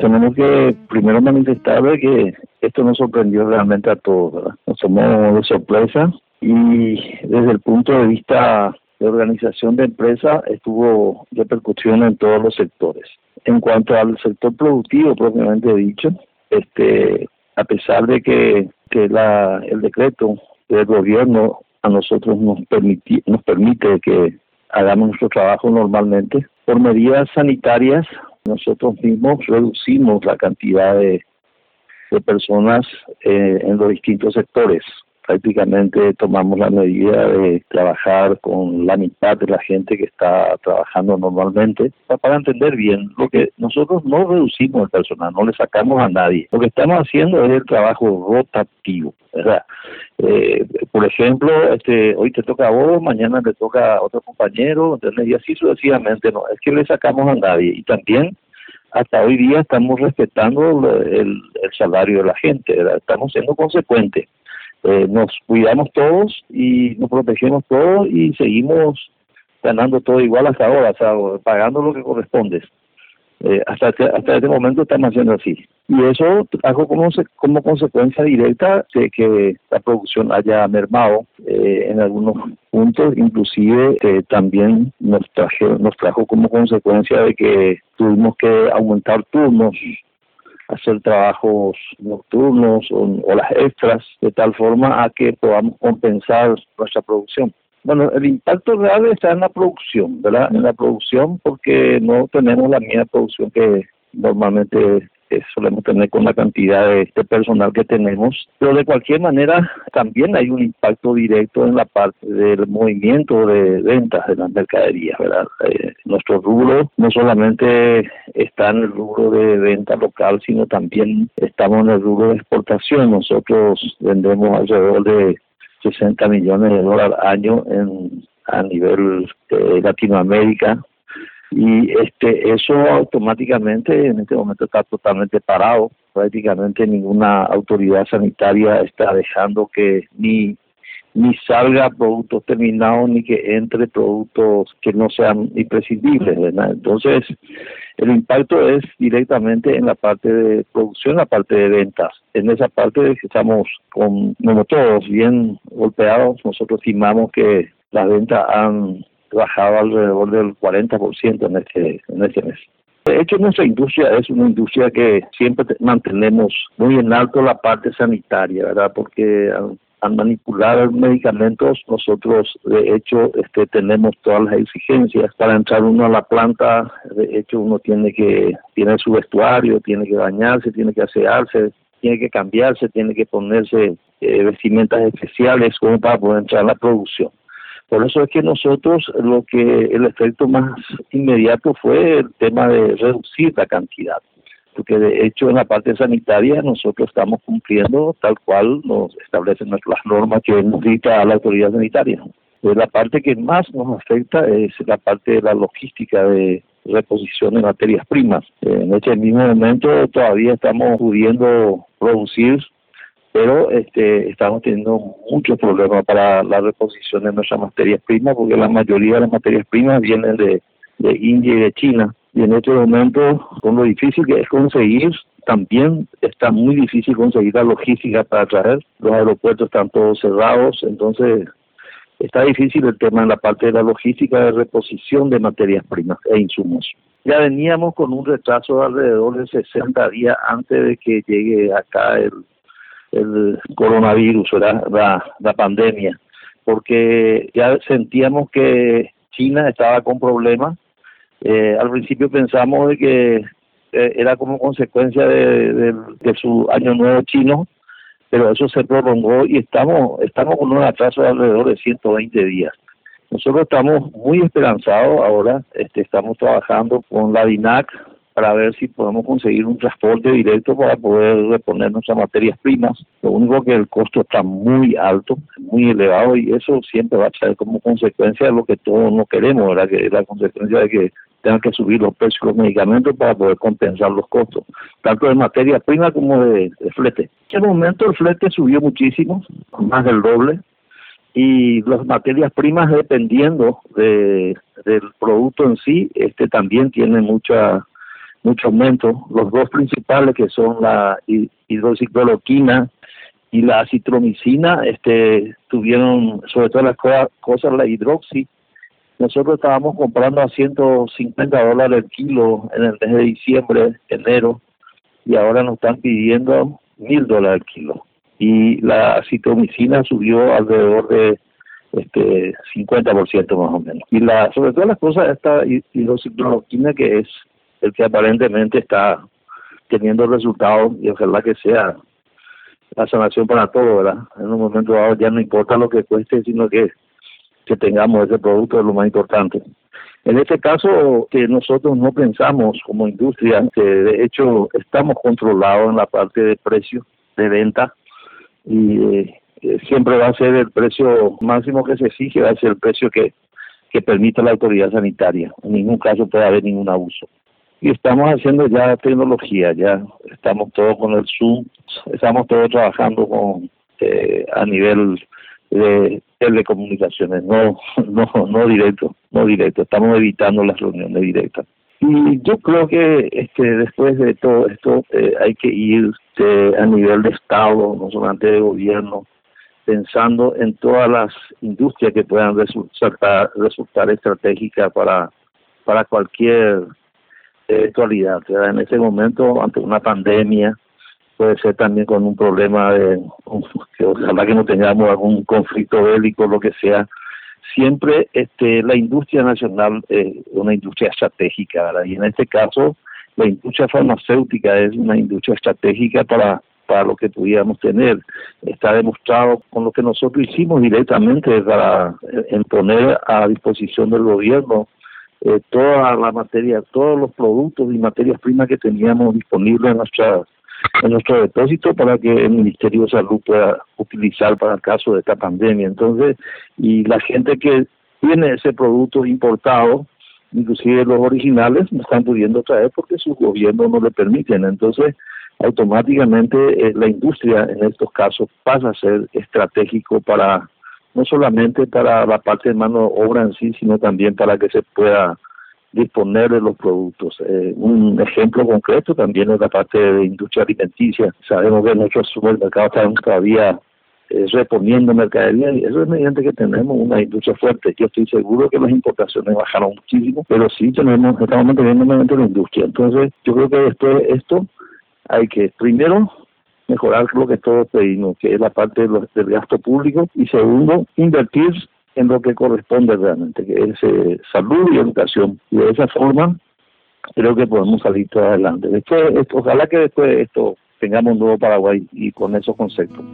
tenemos que primero manifestar que esto nos sorprendió realmente a todos. Nos tomó de sorpresa y desde el punto de vista de organización de empresa estuvo repercusión en todos los sectores. En cuanto al sector productivo propiamente dicho, este a pesar de que, que la, el decreto del gobierno a nosotros nos, nos permite que hagamos nuestro trabajo normalmente, por medidas sanitarias nosotros mismos reducimos la cantidad de, personas eh, en los distintos sectores prácticamente tomamos la medida de trabajar con la mitad de la gente que está trabajando normalmente para entender bien lo que nosotros no reducimos el personal, no le sacamos a nadie. Lo que estamos haciendo es el trabajo rotativo, ¿verdad? Eh, por ejemplo, este, hoy te toca a vos, mañana te toca a otro compañero, ¿entendés? y así sucesivamente, no, es que le sacamos a nadie. Y también hasta hoy día estamos respetando el, salario de la gente, estamos siendo consecuentes. Eh, nos cuidamos todos y nos protegemos todos y seguimos ganando todo igual hasta ahora, o pagando lo que corresponde. Eh, hasta hasta este momento estamos haciendo así. Y eso hago como, como consecuencia directa de que la producción haya mermado eh, en algunos puntos, inclusive también nos, traje, nos trajo como consecuencia de que tuvimos que aumentar turnos hacer trabajos nocturnos o, las extras de tal forma a que podamos compensar nuestra producción. Bueno, el impacto real está en la producción, ¿verdad? En la producción porque no tenemos la misma producción que normalmente solemos tener con la cantidad de, personal que tenemos, pero de cualquier manera también hay un impacto directo en la parte del movimiento de ventas de las mercaderías, ¿verdad? Eh, nuestro rubro no solamente está en el rubro de venta local, sino también estamos en el rubro de exportación. Nosotros vendemos alrededor de 60 millones de dólares al año en, a nivel de Latinoamérica. Y este eso automáticamente en este momento está totalmente parado. Prácticamente ninguna autoridad sanitaria está dejando que ni ni salga productos terminados ni que entre productos que no sean imprescindibles entonces el impacto es directamente en la parte de producción la parte de ventas en esa parte estamos con como todos bien golpeados nosotros estimamos que las ventas han bajado alrededor del 40% en este, en este mes. De hecho, nuestra industria es una industria que siempre mantenemos muy en alto la parte sanitaria, ¿verdad? Porque al, manipular medicamentos, nosotros de hecho este, tenemos todas las exigencias. Para entrar uno a la planta, de hecho uno tiene que, tiene su vestuario, tiene que bañarse, tiene que asearse, tiene que cambiarse, tiene que ponerse eh, vestimentas especiales como para poder entrar a la producción. Por eso es que nosotros lo que el efecto más inmediato fue el tema de reducir la cantidad, porque de hecho en la parte sanitaria nosotros estamos cumpliendo tal cual nos establecen las normas que nos dicta la autoridad sanitaria. La parte que más nos afecta es la parte de la logística de reposición de materias primas. En este mismo momento todavía estamos pudiendo producir pero este, estamos teniendo muchos problemas para la reposición de nuestras materias primas, porque la mayoría de las materias primas vienen de, de India y de China. Y en este momento, con lo difícil que es conseguir, también está muy difícil conseguir la logística para traer. Los aeropuertos están todos cerrados, entonces está difícil el tema en la parte de la logística de reposición de materias primas e insumos. Ya veníamos con un retraso de alrededor de 60 días antes de que llegue acá el el coronavirus, la, la pandemia, porque ya sentíamos que China estaba con problemas. Eh, al principio pensamos de que eh, era como consecuencia de, su año nuevo chino, pero eso se prolongó y estamos estamos con un atraso de alrededor de 120 días. Nosotros estamos muy esperanzados ahora, este, estamos trabajando con la DINAC, para ver si podemos conseguir un transporte directo para poder reponer nuestras materias primas. Lo único que el costo está muy alto, muy elevado y eso siempre va a ser como consecuencia de lo que todos no queremos, ¿verdad? la consecuencia de que tengan que subir los precios de los medicamentos para poder compensar los costos, tanto de materia prima como de, flete. En el momento el flete subió muchísimo, más del doble, y las materias primas dependiendo de, del producto en sí, este también tiene mucha mucho aumento. Los dos principales que son la hidroxicloroquina y la citromicina, este, tuvieron sobre todo las cosas la hidroxi. Nosotros estábamos comprando a 150 dólares el kilo en el mes de diciembre, enero, y ahora nos están pidiendo mil dólares el kilo. Y la citromicina subió alrededor de este 50% más o menos. Y la sobre todo las cosas, esta hidroxicloroquina que es el que aparentemente está teniendo resultados y ojalá que sea la sanación para todo, ¿verdad? En un momento dado ya no importa lo que cueste, sino que, que tengamos ese producto es lo más importante. En este caso, que nosotros no pensamos como industria, que de hecho estamos controlados en la parte de precio de venta y eh, siempre va a ser el precio máximo que se exige, va a ser el precio que, que permita la autoridad sanitaria. En ningún caso puede haber ningún abuso y estamos haciendo ya tecnología, ya estamos todos con el Zoom, estamos todos trabajando con eh, a nivel de telecomunicaciones, no, no, no directo, no directo, estamos evitando las reuniones directas. Y yo creo que este, después de todo esto eh, hay que ir a nivel de Estado, no solamente de gobierno, pensando en todas las industrias que puedan resultar, resultar estratégicas para, para cualquier actualidad. En ese momento, ante una pandemia, puede ser también con un problema de, que ojalá que no tengamos algún conflicto bélico, lo que sea, siempre este, la industria nacional es una industria estratégica, y en este caso la industria farmacéutica es una industria estratégica para para lo que pudiéramos tener. Está demostrado con lo que nosotros hicimos directamente para en poner a disposición del gobierno eh, toda la materia, todos los productos y materias primas que teníamos disponibles en, nuestra, en nuestro depósito para que el Ministerio de Salud pueda utilizar para el caso de esta pandemia. Entonces, y la gente que tiene ese producto importado, inclusive los originales, no están pudiendo traer porque sus gobiernos no le permiten. Entonces, automáticamente eh, la industria en estos casos pasa a ser estratégico para no solamente para la parte de mano obra en sí, sino también para que se pueda disponer de los productos. Eh, un ejemplo concreto también es la parte de industria alimenticia. Sabemos que nuestros supermercados están todavía eh, reponiendo mercadería y eso es mediante que tenemos una industria fuerte. Yo estoy seguro que las importaciones bajaron muchísimo, pero sí tenemos, estamos manteniendo la industria. Entonces, yo creo que después de esto hay que primero mejorar lo que todos pedimos, que es la parte del gasto público, y segundo, invertir en lo que corresponde realmente, que es eh, salud y educación. Y de esa forma creo que podemos salir todo adelante. Después, esto, ojalá que después de esto tengamos un nuevo Paraguay y con esos conceptos.